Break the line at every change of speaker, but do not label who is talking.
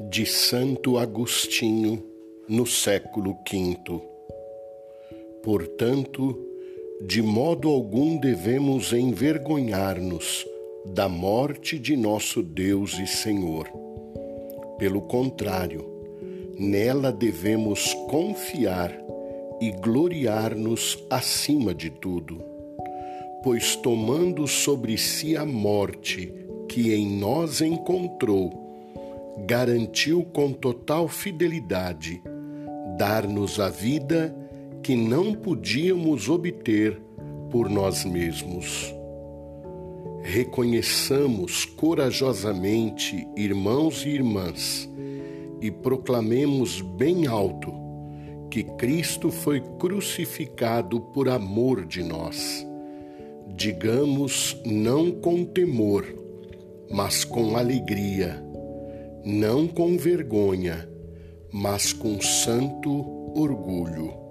de Santo Agostinho, no século V. Portanto, de modo algum devemos envergonhar-nos da morte de nosso Deus e Senhor. Pelo contrário, nela devemos confiar e gloriar-nos acima de tudo, pois tomando sobre si a morte que em nós encontrou, garantiu com total fidelidade dar-nos a vida que não podíamos obter por nós mesmos. Reconheçamos corajosamente, irmãos e irmãs, e proclamemos bem alto que Cristo foi crucificado por amor de nós. Digamos não com temor, mas com alegria não com vergonha, mas com santo orgulho.